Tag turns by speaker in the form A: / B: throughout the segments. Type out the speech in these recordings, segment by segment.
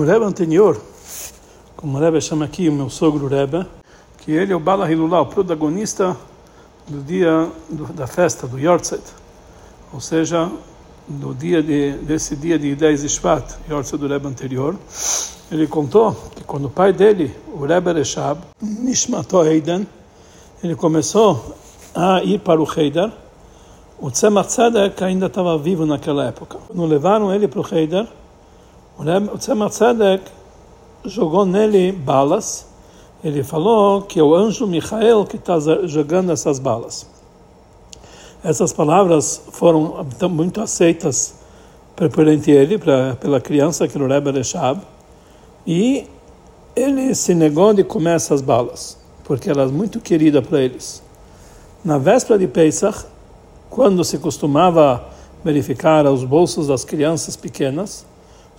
A: o Rebbe anterior, como o Rebbe chama aqui o meu sogro Rebbe, que ele é o Bala Hilulá, o protagonista do dia do, da festa do Yortzeit, ou seja, do dia de, desse dia de 10 de Shvat, Yortzeit do Rebbe anterior, ele contou que quando o pai dele, o Rebbe Reshab, Nishmato Eiden, ele começou a ir para o Heider, o Tzemach Tzedek ainda estava vivo naquela época. Quando levaram ele para o Heider, o Tzemach Tzedek jogou nele balas. Ele falou que é o anjo Michael que está jogando essas balas. Essas palavras foram muito aceitas perante ele, pela criança que era o Rebbe Reshab, e ele se negou de comer essas balas, porque elas muito queridas para eles. Na véspera de Pesach, quando se costumava verificar os bolsos das crianças pequenas,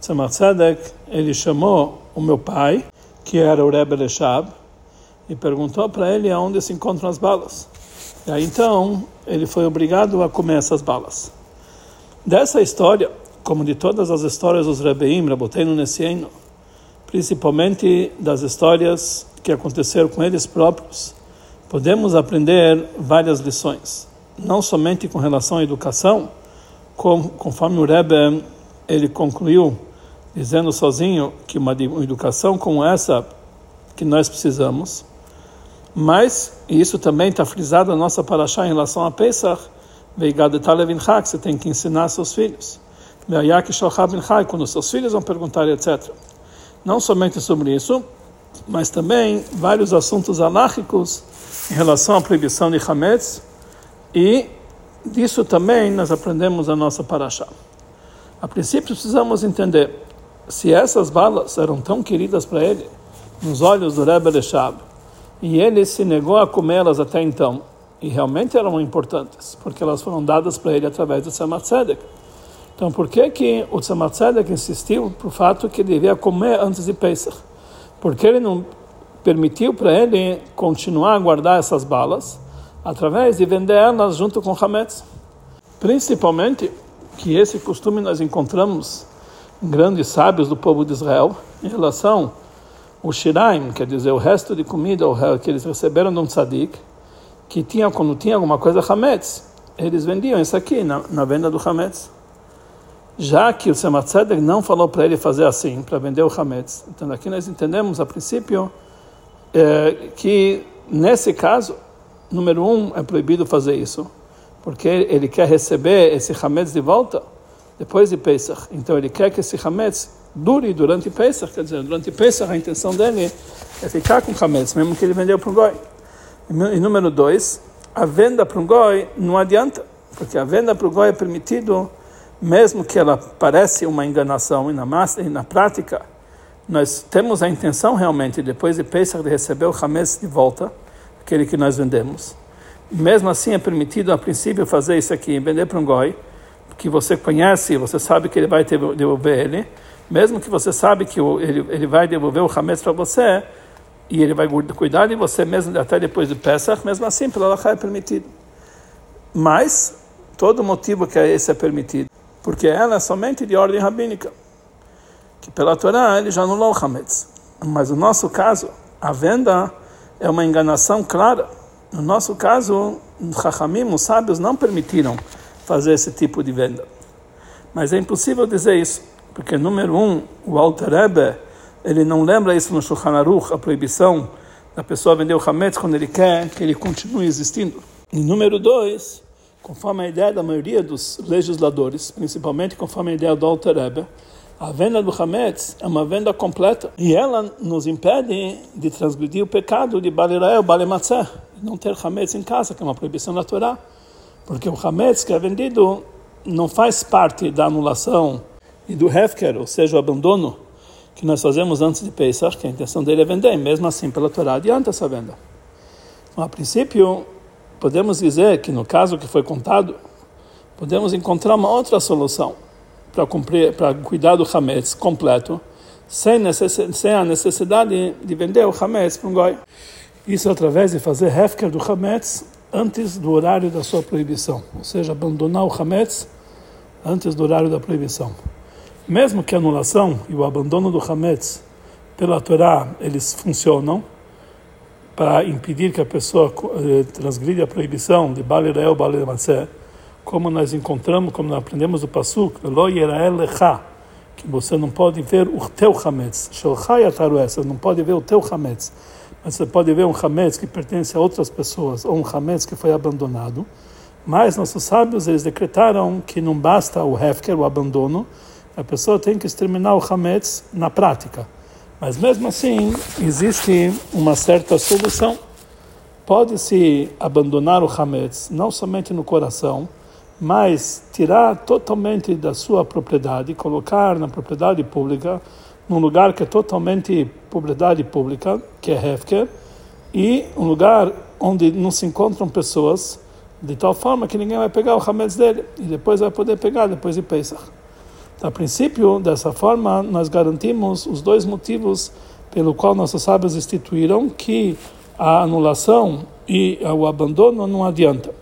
A: Tzemach Tzedek, ele chamou o meu pai, que era o Rebbe Reshab, e perguntou para ele aonde se encontram as balas. E aí então ele foi obrigado a comer essas balas. Dessa história, como de todas as histórias dos Rebbeim, Raboteinu Nessieno, principalmente das histórias que aconteceram com eles próprios, podemos aprender várias lições, não somente com relação à educação, conforme o Rebbe ele concluiu dizendo sozinho que uma educação como essa que nós precisamos, mas isso também está frisado na nossa paraxá em relação a Pesach, você tem que ensinar seus filhos. Quando seus filhos vão perguntar, etc. Não somente sobre isso, mas também vários assuntos alárquicos em relação à proibição de Hametz e disso também nós aprendemos a nossa paraxá. A princípio precisamos entender se essas balas eram tão queridas para ele nos olhos do Rebbe Reshab e ele se negou a comê-las até então e realmente eram importantes porque elas foram dadas para ele através do Tzemach Tzedek. Então por que que o Tzemach Tzedek insistiu para o fato que devia comer antes de Pesach? Porque ele não permitiu para ele continuar a guardar essas balas através de vender elas junto com Hametz. Principalmente que esse costume nós encontramos grandes sábios do povo de Israel em relação ao shiraim, quer dizer, o resto de comida que eles receberam de um tzadik, que tinha, quando tinha alguma coisa Hametz, eles vendiam isso aqui na, na venda do Hametz. Já que o Tzemach não falou para ele fazer assim, para vender o Hametz. Então aqui nós entendemos a princípio é, que nesse caso, número um, é proibido fazer isso, porque ele quer receber esse Hametz de volta depois de Pesach. Então ele quer que esse Hametz dure durante Pesach, quer dizer, durante Pesach a intenção dele é ficar com Hametz, mesmo que ele vendeu para um goi. E número dois, a venda para um goi não adianta, porque a venda para o goi é permitido, mesmo que ela pareça uma enganação e na, massa, e na prática nós temos a intenção realmente, depois de Pesach, de receber o Hametz de volta, aquele que nós vendemos. Mesmo assim, é permitido, a princípio, fazer isso aqui, vender para um goi, que você conhece, você sabe que ele vai devolver ele, mesmo que você sabe que ele, ele vai devolver o Hametz para você, e ele vai cuidar de você mesmo até depois do Pesach, mesmo assim, pela Allah é permitido. Mas, todo motivo que esse é permitido, porque ela é somente de ordem rabínica que pela Torá ele já anulou o Hametz. Mas no nosso caso, a venda é uma enganação clara. No nosso caso, Chachamim, os sábios, não permitiram fazer esse tipo de venda. Mas é impossível dizer isso, porque, número um, o Alter Rebbe, ele não lembra isso no Shulchan Aruch, a proibição da pessoa vender o Hametz quando ele quer que ele continue existindo. E número dois, conforme a ideia da maioria dos legisladores, principalmente conforme a ideia do Alter Rebbe, a venda do Hametz é uma venda completa e ela nos impede de transgredir o pecado de Balirael, Balematzah, não ter Hametz em casa, que é uma proibição natural. Porque o Hametz que é vendido não faz parte da anulação e do Hefker, ou seja, o abandono que nós fazemos antes de Pesach, que a intenção dele é vender, mesmo assim pela Torá adianta essa venda. Então, a princípio, podemos dizer que no caso que foi contado, podemos encontrar uma outra solução para cumprir, para cuidar do Hametz completo, sem, sem a necessidade de vender o Hametz para um goi. Isso através de fazer Hefker do Hametz antes do horário da sua proibição, ou seja, abandonar o Hametz antes do horário da proibição. Mesmo que a anulação e o abandono do Hametz pela Torá, eles funcionam para impedir que a pessoa eh, transgrida a proibição de Bali Matzeh, como nós encontramos, como nós aprendemos do Pasuk, que você não pode ver o teu Hametz, Ataruessa, não pode ver o teu Hametz, mas você pode ver um Hametz que pertence a outras pessoas, ou um Hametz que foi abandonado, mas nossos sábios, eles decretaram que não basta o Hefker, o abandono, a pessoa tem que exterminar o Hametz na prática. Mas mesmo assim, existe uma certa solução. Pode-se abandonar o Hametz, não somente no coração, mas tirar totalmente da sua propriedade, colocar na propriedade pública, num lugar que é totalmente propriedade pública, que é Hefker, e um lugar onde não se encontram pessoas, de tal forma que ninguém vai pegar o Hametz dele, e depois vai poder pegar depois de Pesach. A princípio, dessa forma, nós garantimos os dois motivos pelo qual nossos sábios instituíram que a anulação e o abandono não adianta.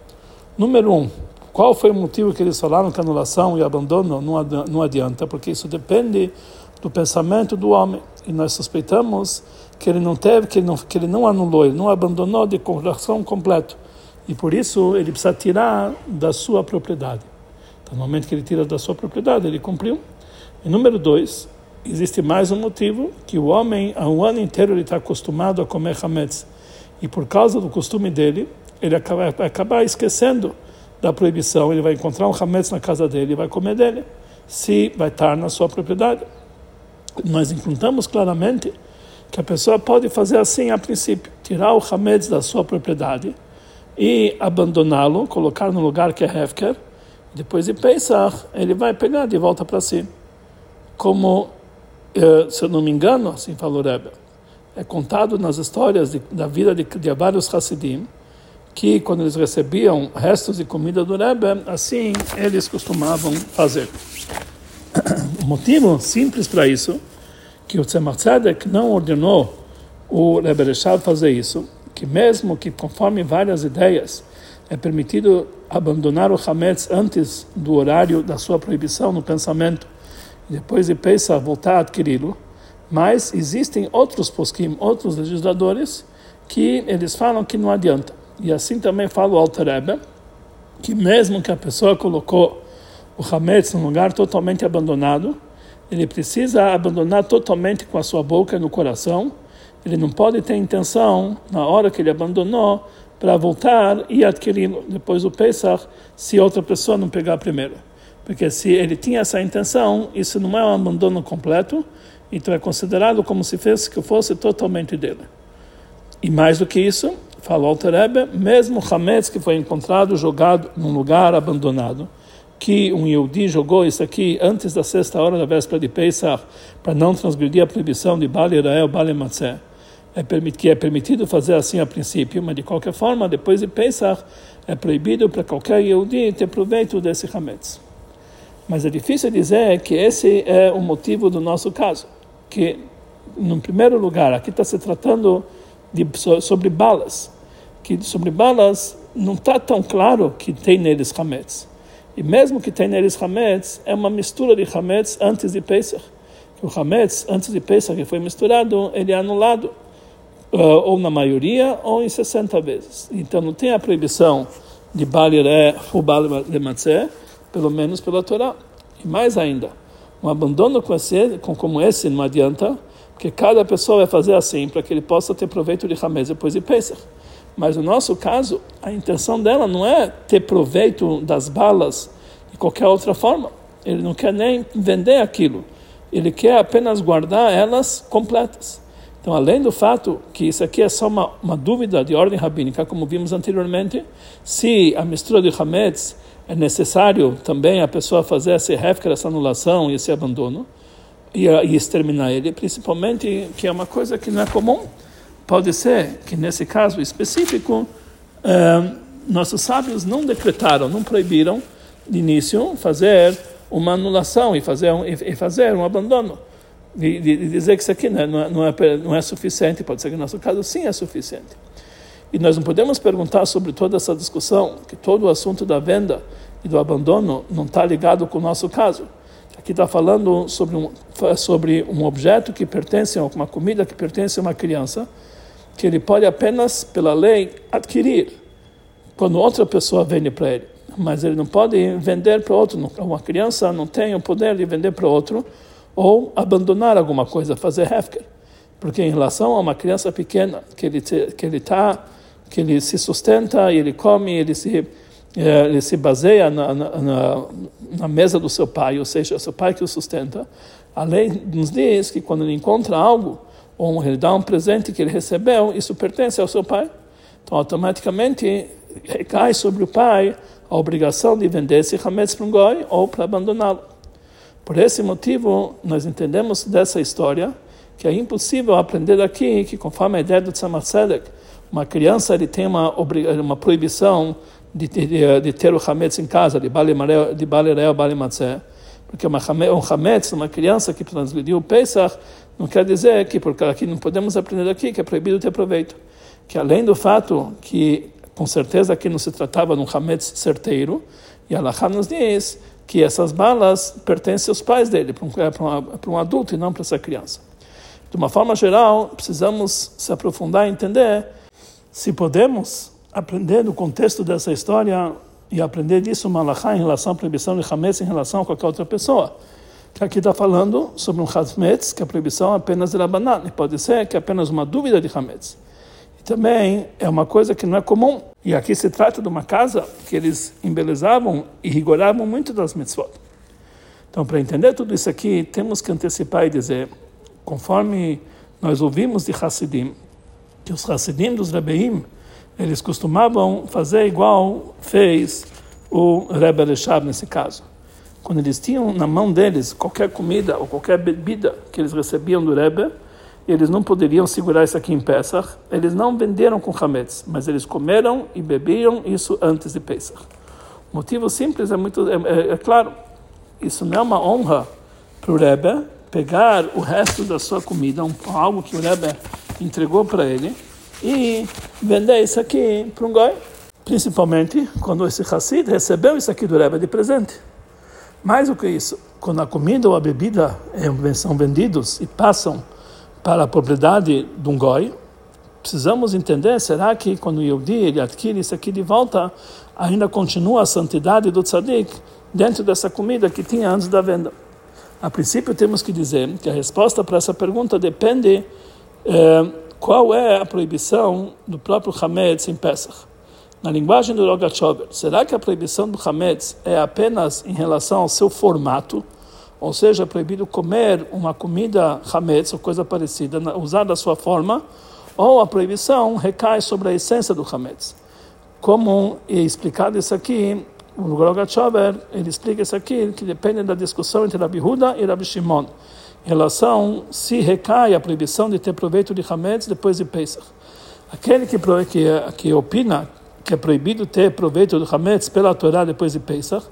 A: Número um, qual foi o motivo que eles falaram que a anulação e abandono não adianta? Porque isso depende do pensamento do homem. E nós suspeitamos que ele não teve, que ele não, que ele não anulou, ele não abandonou de coração completo. E por isso ele precisa tirar da sua propriedade. No momento que ele tira da sua propriedade, ele cumpriu. E número dois, existe mais um motivo, que o homem, há um ano inteiro, ele está acostumado a comer hametz. E por causa do costume dele, ele acaba, vai acabar esquecendo da proibição. Ele vai encontrar um hametz na casa dele e vai comer dele, se vai estar na sua propriedade. Nós encontramos claramente que a pessoa pode fazer assim a princípio, tirar o hametz da sua propriedade e abandoná-lo, colocar no lugar que é hefker, depois de Pesach, ele vai pegar de volta para si. Como, eh, se eu não me engano, assim falou Rebbe, é contado nas histórias de, da vida de, de vários Hassidim, que quando eles recebiam restos de comida do Rebbe, assim eles costumavam fazer. O motivo simples para isso, que o Tzemach não ordenou o Rebbe fazer isso, que mesmo que conforme várias ideias é permitido abandonar o Hametz antes do horário da sua proibição no pensamento, e depois de Pesach voltar a adquiri-lo, mas existem outros poskim, outros legisladores, que eles falam que não adianta. E assim também fala o Alter Rebbe, que mesmo que a pessoa colocou o Hametz num lugar totalmente abandonado, ele precisa abandonar totalmente com a sua boca e no coração, ele não pode ter intenção, na hora que ele abandonou, para voltar e adquiri-lo depois do Pesach, se outra pessoa não pegar primeiro. Porque se ele tinha essa intenção, isso não é um abandono completo, então é considerado como se fosse que fosse totalmente dele. E mais do que isso, falou o Terebe, mesmo Hametz que foi encontrado jogado num lugar abandonado, que um Yehudi jogou isso aqui antes da sexta hora da véspera de Pesach, para não transgredir a proibição de Bali Israel, Bali Matzeh, é que é permitido fazer assim a princípio, mas de qualquer forma, depois de Pesach, é proibido para qualquer Yehudi ter proveito desse Hametz. Mas é difícil dizer que esse é o motivo do nosso caso, que, no primeiro lugar, aqui está se tratando de, sobre balas, que sobre balas não está tão claro que tem neles Hametz. E mesmo que tem neles Hametz, é uma mistura de Hametz antes de Pesach. O Hametz, antes de Pesach, que foi misturado, ele é anulado uh, ou na maioria, ou em 60 vezes. Então não tem a proibição de Baliré ou Balematzé, pelo menos pela Torá. E mais ainda, um abandono com esse, com, como esse não adianta, porque cada pessoa vai fazer assim para que ele possa ter proveito de Hamez depois de Pesach. Mas no nosso caso, a intenção dela não é ter proveito das balas de qualquer outra forma. Ele não quer nem vender aquilo. Ele quer apenas guardar elas completas. Então, além do fato que isso aqui é só uma, uma dúvida de ordem rabínica, como vimos anteriormente, se a mistura de Hametz é necessário também a pessoa fazer esse hefker, essa anulação e esse abandono, e, e exterminar ele, principalmente que é uma coisa que não é comum, pode ser que nesse caso específico, eh, nossos sábios não decretaram, não proibiram de início fazer uma anulação e fazer um, e fazer um abandono de, de, dizer que isso aqui não é, não, é, não é suficiente, pode ser que no nosso caso sim é suficiente. E nós não podemos perguntar sobre toda essa discussão, que todo o assunto da venda e do abandono não está ligado com o nosso caso. Aqui está falando sobre um, sobre um objeto que pertence a uma comida que pertence a uma criança, que ele pode apenas, pela lei, adquirir quando outra pessoa vende para ele. Mas ele não pode vender para outro. Uma criança não tem o poder de vender para outro ou abandonar alguma coisa, fazer hefker. Porque em relação a uma criança pequena, que ele que ele tá, que ele se sustenta, ele come, ele se é, ele se baseia na, na, na, mesa do seu pai, ou seja, seu pai que o sustenta. A lei nos diz que quando ele encontra algo, ou ele dá um presente que ele recebeu, isso pertence ao seu pai. Então, automaticamente, recai sobre o pai a obrigação de vender esse hametz para um goi ou para abandoná-lo. Por esse motivo, nós entendemos dessa história que é impossível aprender daqui que, conforme a ideia do Tzemach uma criança ele tem uma, uma proibição de, de, de ter o hametz em casa, de balereu, de balereu, balematzé, porque uma, um hametz, uma criança que transgrediu o Pesach, não quer dizer que, porque aqui não podemos aprender aqui que é proibido ter proveito. Que além do fato que, com certeza, aqui não se tratava de um hametz certeiro, e Allah nos diz que essas balas pertencem aos pais dele, para um, para um adulto e não para essa criança. De uma forma geral, precisamos se aprofundar e entender se podemos aprender no contexto dessa história e aprender disso malachá em relação à proibição de hametz em relação a qualquer outra pessoa. Aqui está falando sobre um hametz, que a proibição é apenas de e pode ser que é apenas uma dúvida de hametz. E também é uma coisa que não é comum. E aqui se trata de uma casa que eles embelezavam e rigoravam muito das mitzvot. Então, para entender tudo isso aqui, temos que antecipar e dizer, conforme nós ouvimos de Hassidim, que os Hassidim dos Rebeim, eles costumavam fazer igual fez o Rebbe Reshab nesse caso. Quando eles tinham na mão deles qualquer comida ou qualquer bebida que eles recebiam do Rebbe, eles não poderiam segurar isso aqui em Pesach, eles não venderam com Hametz, mas eles comeram e bebiam isso antes de Pesach. O motivo simples é muito é, é, é claro, isso não é uma honra para o Rebbe pegar o resto da sua comida, um, algo que o Rebbe entregou para ele, e vender isso aqui para um goi. Principalmente quando esse Hassid recebeu isso aqui do Rebbe de presente. Mais do que isso, quando a comida ou a bebida são vendidos e passam para a propriedade de um goi, precisamos entender, será que quando o Yehudi ele adquire isso aqui de volta, ainda continua a santidade do tzadik dentro dessa comida que tinha antes da venda? A princípio temos que dizer que a resposta para essa pergunta depende eh, qual é a proibição do próprio Hametz em Pesach? Na linguagem do Rogachover, será que a proibição do Hametz é apenas em relação ao seu formato? Ou seja, é proibido comer uma comida Hametz ou coisa parecida, usar da sua forma? Ou a proibição recai sobre a essência do Hametz? Como é explicado isso aqui, o Rogachover, ele explica isso aqui, que depende da discussão entre Rabi Huda e Rabi Shimon em relação se recai a proibição de ter proveito de Hametz depois de Pesach. Aquele que, que, que opina que é proibido ter proveito do Hametz pela Torá depois de Pesach,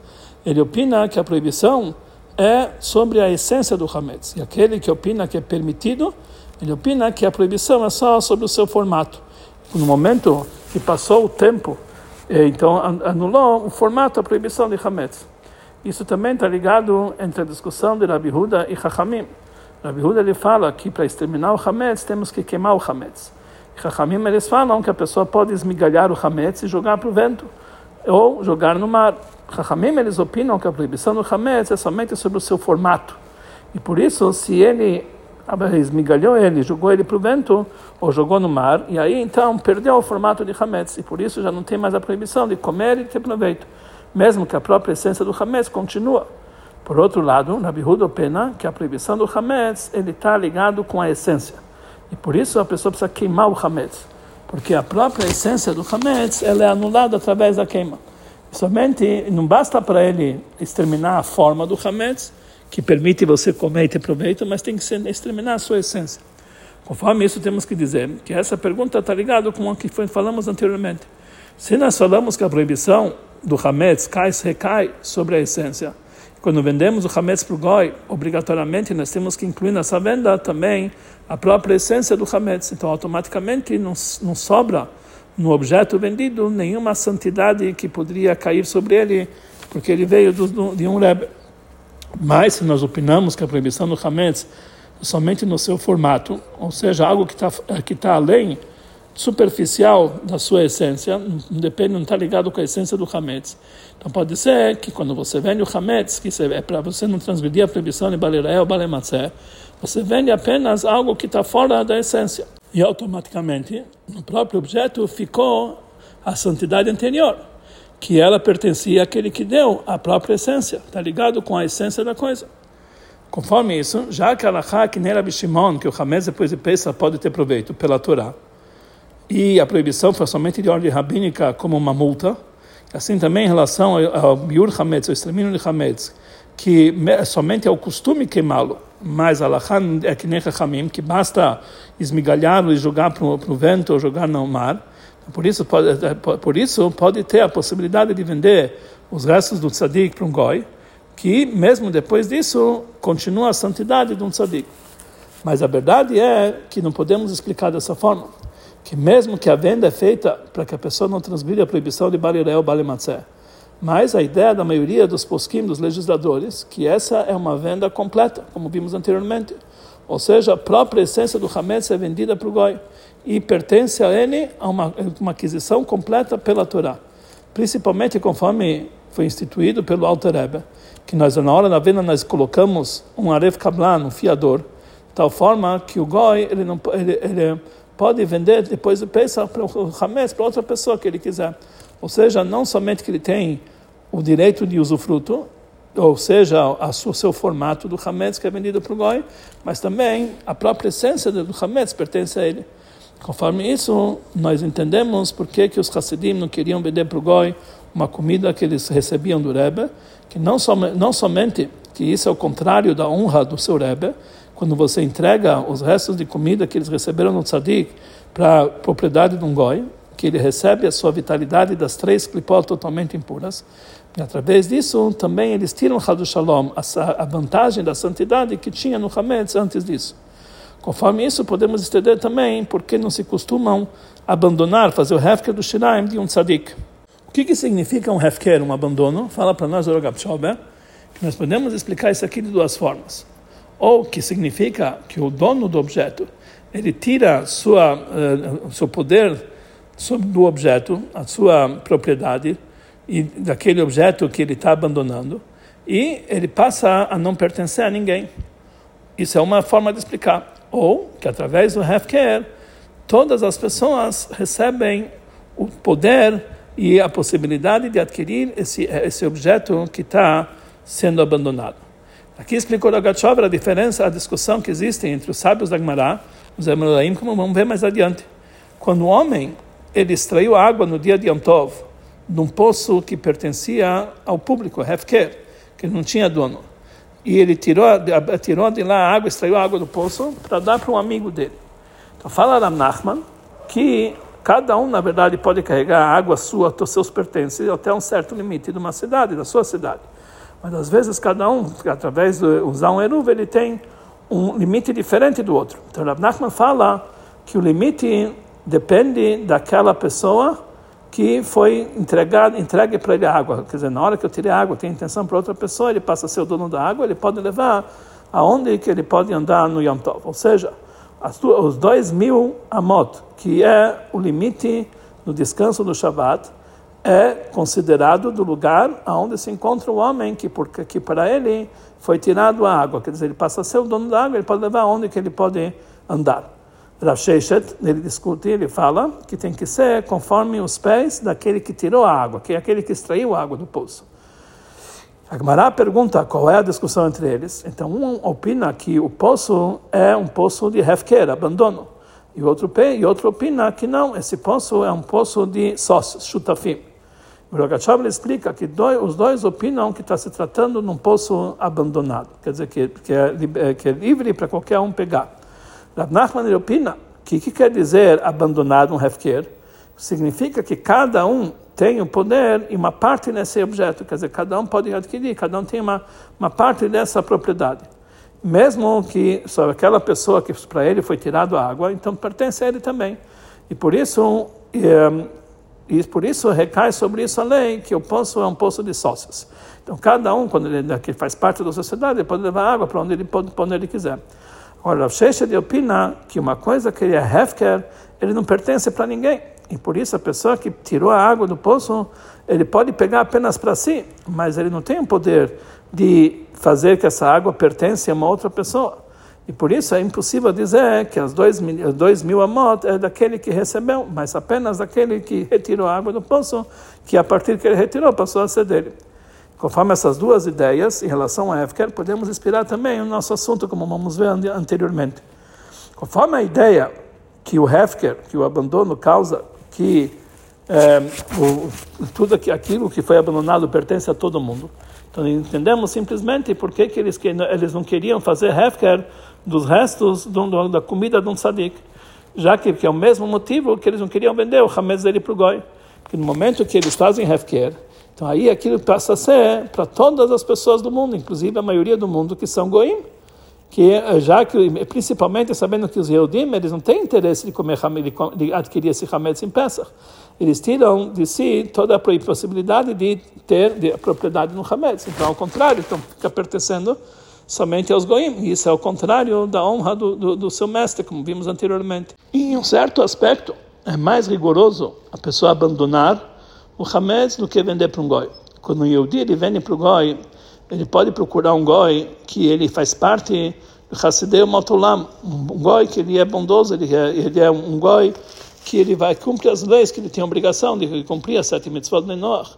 A: ele opina que a proibição é sobre a essência do Hametz. E aquele que opina que é permitido, ele opina que a proibição é só sobre o seu formato. No momento que passou o tempo, eh, então anulou o formato, a proibição de Hametz. Isso também está ligado entre a discussão de Rabi Huda e Chachamim. Rabi Huda ele fala que para exterminar o Hametz temos que queimar o Hametz. Chachamim eles falam que a pessoa pode esmigalhar o Hametz e jogar para o vento ou jogar no mar. Chachamim eles opinam que a proibição do Hametz é somente sobre o seu formato. E por isso, se ele esmigalhou ele, jogou ele para o vento ou jogou no mar, e aí então perdeu o formato de Hametz, e por isso já não tem mais a proibição de comer e ter proveito mesmo que a própria essência do Hametz continua. Por outro lado, Rabi opina que a proibição do Hametz ele está ligado com a essência. E por isso a pessoa precisa queimar o Hametz. Porque a própria essência do Hametz ela é anulada através da queima. Somente não basta para ele exterminar a forma do Hametz, que permite você comer e ter proveito, mas tem que exterminar a sua essência. Conforme isso, temos que dizer que essa pergunta está ligada com o que falamos anteriormente. Se nós falamos que a proibição do Hametz cai, recai sobre a essência. Quando vendemos o Hametz para o Goi, obrigatoriamente nós temos que incluir nessa venda também a própria essência do Hametz. Então, automaticamente não, não sobra no objeto vendido nenhuma santidade que poderia cair sobre ele, porque ele veio do, de um Rebbe. Mas se nós opinamos que a proibição do Hametz é somente no seu formato, ou seja, algo que está que tá além superficial da sua essência, não depende, não está ligado com a essência do Hametz. Então pode ser que quando você vende o Hametz, que é para você não transgredir a proibição de Balerael Balematzé, você vende apenas algo que está fora da essência. E automaticamente, no próprio objeto ficou a santidade anterior, que ela pertencia àquele que deu a própria essência, está ligado com a essência da coisa. Conforme isso, já que a que nem Rabi Shimon, que o Hametz depois de Pesach pode ter proveito pela Torá, e a proibição foi somente de ordem rabínica como uma multa. Assim também em relação ao biur hametz, ao extermínio de hametz, que somente é o costume queimá-lo, mas alahá é que nem Rahamim, que basta esmigalhá-lo e jogar para o vento ou jogar no mar. Por isso, pode, por isso pode ter a possibilidade de vender os restos do tzadik para um goi, que mesmo depois disso continua a santidade de um tzadik. Mas a verdade é que não podemos explicar dessa forma que mesmo que a venda é feita para que a pessoa não transgrida a proibição de Baliré ou Balimatzé, mas a ideia da maioria dos posquim, dos legisladores, que essa é uma venda completa, como vimos anteriormente. Ou seja, a própria essência do Hametz é vendida para o Goi e pertence a ele a uma, uma aquisição completa pela Torá. Principalmente conforme foi instituído pelo Alter Rebbe, que nós na hora da venda nós colocamos um aref kablan, um fiador, tal forma que o Goi ele não ele, ele pode vender depois do Pesach para o Hametz, para outra pessoa que ele quiser. Ou seja, não somente que ele tem o direito de usufruto, ou seja, o seu formato do Hametz que é vendido para o Goi, mas também a própria essência do Hametz pertence a ele. Conforme isso, nós entendemos por que, que os Hassidim não queriam vender para o Goi uma comida que eles recebiam do Rebbe, que não, som não somente que isso é o contrário da honra do seu Rebbe, quando você entrega os restos de comida que eles receberam no tzadik para a propriedade de um goi, que ele recebe a sua vitalidade das três clipot totalmente impuras, e através disso também eles tiram do Shalom, a vantagem da santidade que tinha no Hametz antes disso. Conforme isso, podemos entender também porque não se costumam abandonar, fazer o hefker do Shiraim de um tzadik. O que, que significa um hefker, um abandono? Fala para nós o Rogab que nós podemos explicar isso aqui de duas formas ou que significa que o dono do objeto ele tira sua uh, seu poder do objeto, a sua propriedade e daquele objeto que ele está abandonando e ele passa a não pertencer a ninguém. Isso é uma forma de explicar. Ou que através do Hefker todas as pessoas recebem o poder e a possibilidade de adquirir esse esse objeto que está sendo abandonado. Aqui explicou a Gatchover a diferença, a discussão que existe entre os sábios da Gemara, os Emelaim, como vamos ver mais adiante. Quando o homem ele extraiu água no dia de Yom Tov, num poço que pertencia ao público, Hefker, que não tinha dono. E ele tirou, tirou de lá a água, extraiu a água do poço para dar para um amigo dele. Então fala Ram Nachman que cada um, na verdade, pode carregar a água sua, seus pertences, até um certo limite de uma cidade, da sua cidade. Mas às vezes cada um, através de usar um eruv, ele tem um limite diferente do outro. Então Rav Nachman fala que o limite depende daquela pessoa que foi entregado, entregue para ele a água. Quer dizer, na hora que eu tirei a água, tem intenção para outra pessoa, ele passa a ser o dono da água, ele pode levar aonde que ele pode andar no Yom Tov. Ou seja, os dois mil amot, que é o limite no descanso do Shabbat, é considerado do lugar onde se encontra o homem que porque que para ele foi tirado a água, quer dizer, ele passa a ser o dono da água, ele pode levar onde que ele pode andar. Rav Sheshet, ele discute, ele fala que tem que ser conforme os pés daquele que tirou a água, que é aquele que extraiu a água do poço. A Gemara pergunta qual é a discussão entre eles. Então, um opina que o poço é um poço de hefker, abandono. E outro, e outro opina que não, esse poço é um poço de sócios, chutafim. O Rogachover explica que dois, os dois opinam que está se tratando num poço abandonado, quer dizer, que, que, é, é que é livre para qualquer um pegar. Rav Nachman opina que o que quer dizer abandonado um hefker? Significa que cada um tem o poder e uma parte nesse objeto, quer dizer, cada um pode adquirir, cada um tem uma, uma parte dessa propriedade. Mesmo que só aquela pessoa que para ele foi tirado a água, então pertence a ele também. E por isso, eh, E por isso recai sobre isso a lei que o poço é um poço de sócios. Então cada um, quando ele que faz parte da sociedade, ele pode levar água para onde ele pode, onde ele quiser. Agora, Rav de opina que uma coisa que ele é hefker, ele não pertence para ninguém. E por isso a pessoa que tirou a água do poço, ele pode pegar apenas para si, mas ele não tem o poder de fazer que essa água pertence a uma outra pessoa. E por isso é impossível dizer que as dois mil, dois mil amot é daquele que recebeu, mas apenas daquele que retirou a água do poço, que a partir que ele retirou passou a ser dele. Conforme essas duas ideias em relação a Efker, podemos inspirar também o nosso assunto, como vamos ver anteriormente. Conforme a ideia que o Hefker, que o abandono causa, que é, o, tudo aquilo que foi abandonado pertence a todo mundo. Então entendemos simplesmente por que, que eles, eles não queriam fazer Hefker dos restos do, da comida de um tzadik, já que, que é o mesmo motivo que eles não queriam vender o hametz dele para o goi. Porque no momento que eles fazem hefker, então aí aquilo passa a ser para todas as pessoas do mundo, inclusive a maioria do mundo que são goim, que já que principalmente sabendo que os Yehudim eles não têm interesse de comer de adquirir esse hametz em Pesach, eles tiram de si toda a possibilidade de ter de, a propriedade no hametz. Então ao contrário, então fica pertencendo somente aos goim. Isso é o contrário da honra do, do, do, seu mestre, como vimos anteriormente. E em um certo aspecto, é mais rigoroso a pessoa abandonar o hametz do que vender para um goi. Quando o Yehudi ele vende para o goi, ele pode procurar um goi que ele faz parte do Hassidei Motolam, um goi que ele é bondoso, ele é, ele é um goi que ele vai cumprir as leis, que ele tem obrigação de cumprir as sete mitzvot de Noach.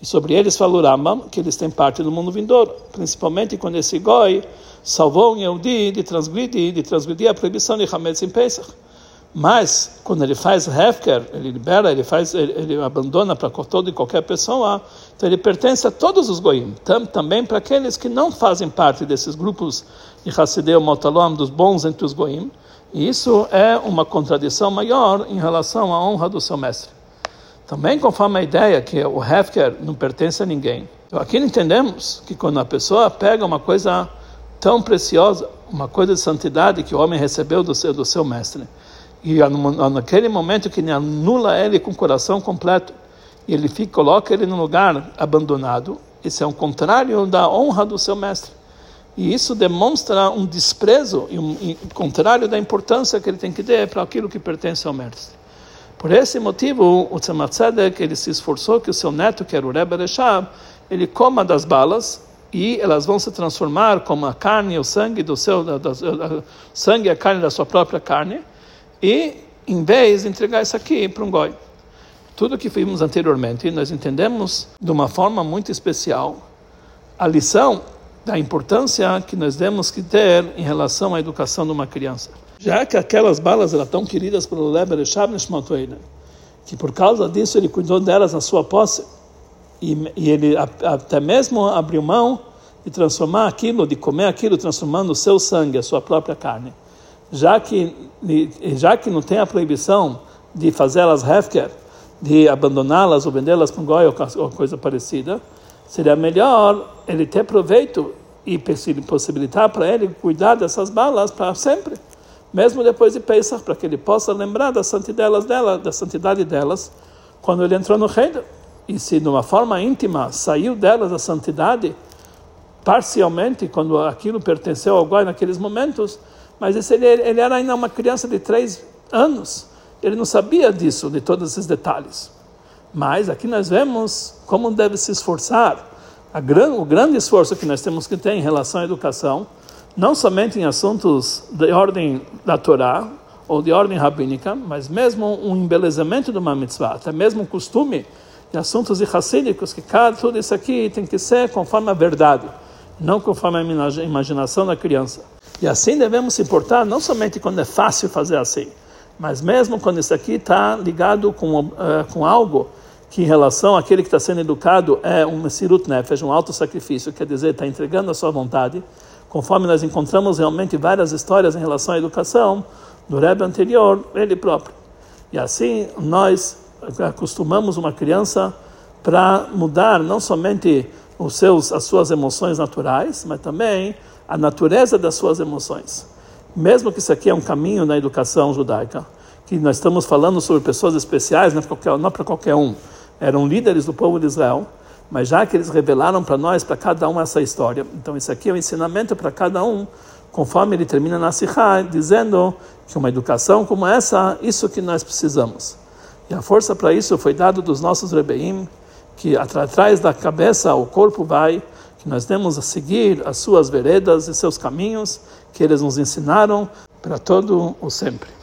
A: E sobre eles fala o Rambam que eles têm parte do mundo vindouro, principalmente quando esse goi salvou um Yehudi de transgredir, de transgredir a proibição de Hametz em Pesach. Mas, quando ele faz Hefker, ele libera, ele faz, ele, ele abandona para toda e qualquer pessoa, então ele pertence a todos os goim, tam, também para aqueles que não fazem parte desses grupos de Hassideu Motalom, dos bons entre os goim. E isso é uma contradição maior em relação à honra do seu mestre. Também conforme a ideia que o Hefker não pertence a ninguém. Então, aqui entendemos que quando a pessoa pega uma coisa tão preciosa, uma coisa de santidade que o homem recebeu do seu, do seu mestre, e naquele momento que ele anula ele com o coração completo, e ele fica, coloca ele num lugar abandonado, isso é um contrário da honra do seu mestre. E isso demonstra um desprezo e um, e, contrário da importância que ele tem que dar para aquilo que pertence ao mestre. Por esse motivo, o Tzemach ele se esforçou que o seu neto, que era o Rebbe Reshab, ele coma das balas e elas vão se transformar como a carne o sangue do seu da, da, da, sangue e a carne da sua própria carne e em vez de entregar isso aqui para um goi. Tudo que vimos anteriormente, nós entendemos de uma forma muito especial a lição da importância que nós temos que ter em relação à educação de uma criança já que aquelas balas eram tão queridas pelo Leber Shabnesh que por causa disso ele cuidou delas na sua posse, e, e ele até mesmo abriu mão de transformar aquilo, de comer aquilo, transformando o seu sangue, a sua própria carne. Já que, já que não tem a proibição de fazê-las hefker, de abandoná-las ou vendê-las para um goi ou coisa parecida, seria melhor ele ter proveito e possibilitar para ele cuidar dessas balas para sempre mesmo depois de Pesach, para que ele possa lembrar da santidade dela, da santidade delas, quando ele entrou no reino. E se de uma forma íntima saiu delas a santidade, parcialmente, quando aquilo pertenceu ao Goi naqueles momentos, mas esse, ele, ele era ainda uma criança de três anos, ele não sabia disso, de todos esses detalhes. Mas aqui nós vemos como deve se esforçar, gran, o grande esforço que nós temos que ter em relação à educação, não somente em assuntos de ordem da Torá ou de ordem rabínica, mas mesmo um embelezamento de uma mitzvah, até mesmo um costume de assuntos racídicos, que cada, tudo isso aqui tem que ser conforme a verdade, não conforme a imaginação da criança. E assim devemos se portar, não somente quando é fácil fazer assim, mas mesmo quando isso aqui está ligado com, uh, com algo que em relação àquele que está sendo educado é um mesirut nefesh, um alto sacrifício, quer dizer, está entregando a sua vontade, conforme nós encontramos realmente várias histórias em relação à educação do Rebbe anterior, ele próprio. E assim nós acostumamos uma criança para mudar não somente os seus, as suas emoções naturais, mas também a natureza das suas emoções. Mesmo que isso aqui é um caminho na educação judaica, que nós estamos falando sobre pessoas especiais, não para qualquer um. Eram líderes do povo de Israel, mas já que eles revelaram para nós, para cada um, essa história. Então, isso aqui é um ensinamento para cada um, conforme ele termina na Sikha, dizendo que uma educação como essa, isso que nós precisamos. E a força para isso foi dado dos nossos rebeim, que atrás da cabeça o corpo vai, que nós temos a seguir as suas veredas e seus caminhos, que eles nos ensinaram para todo o sempre.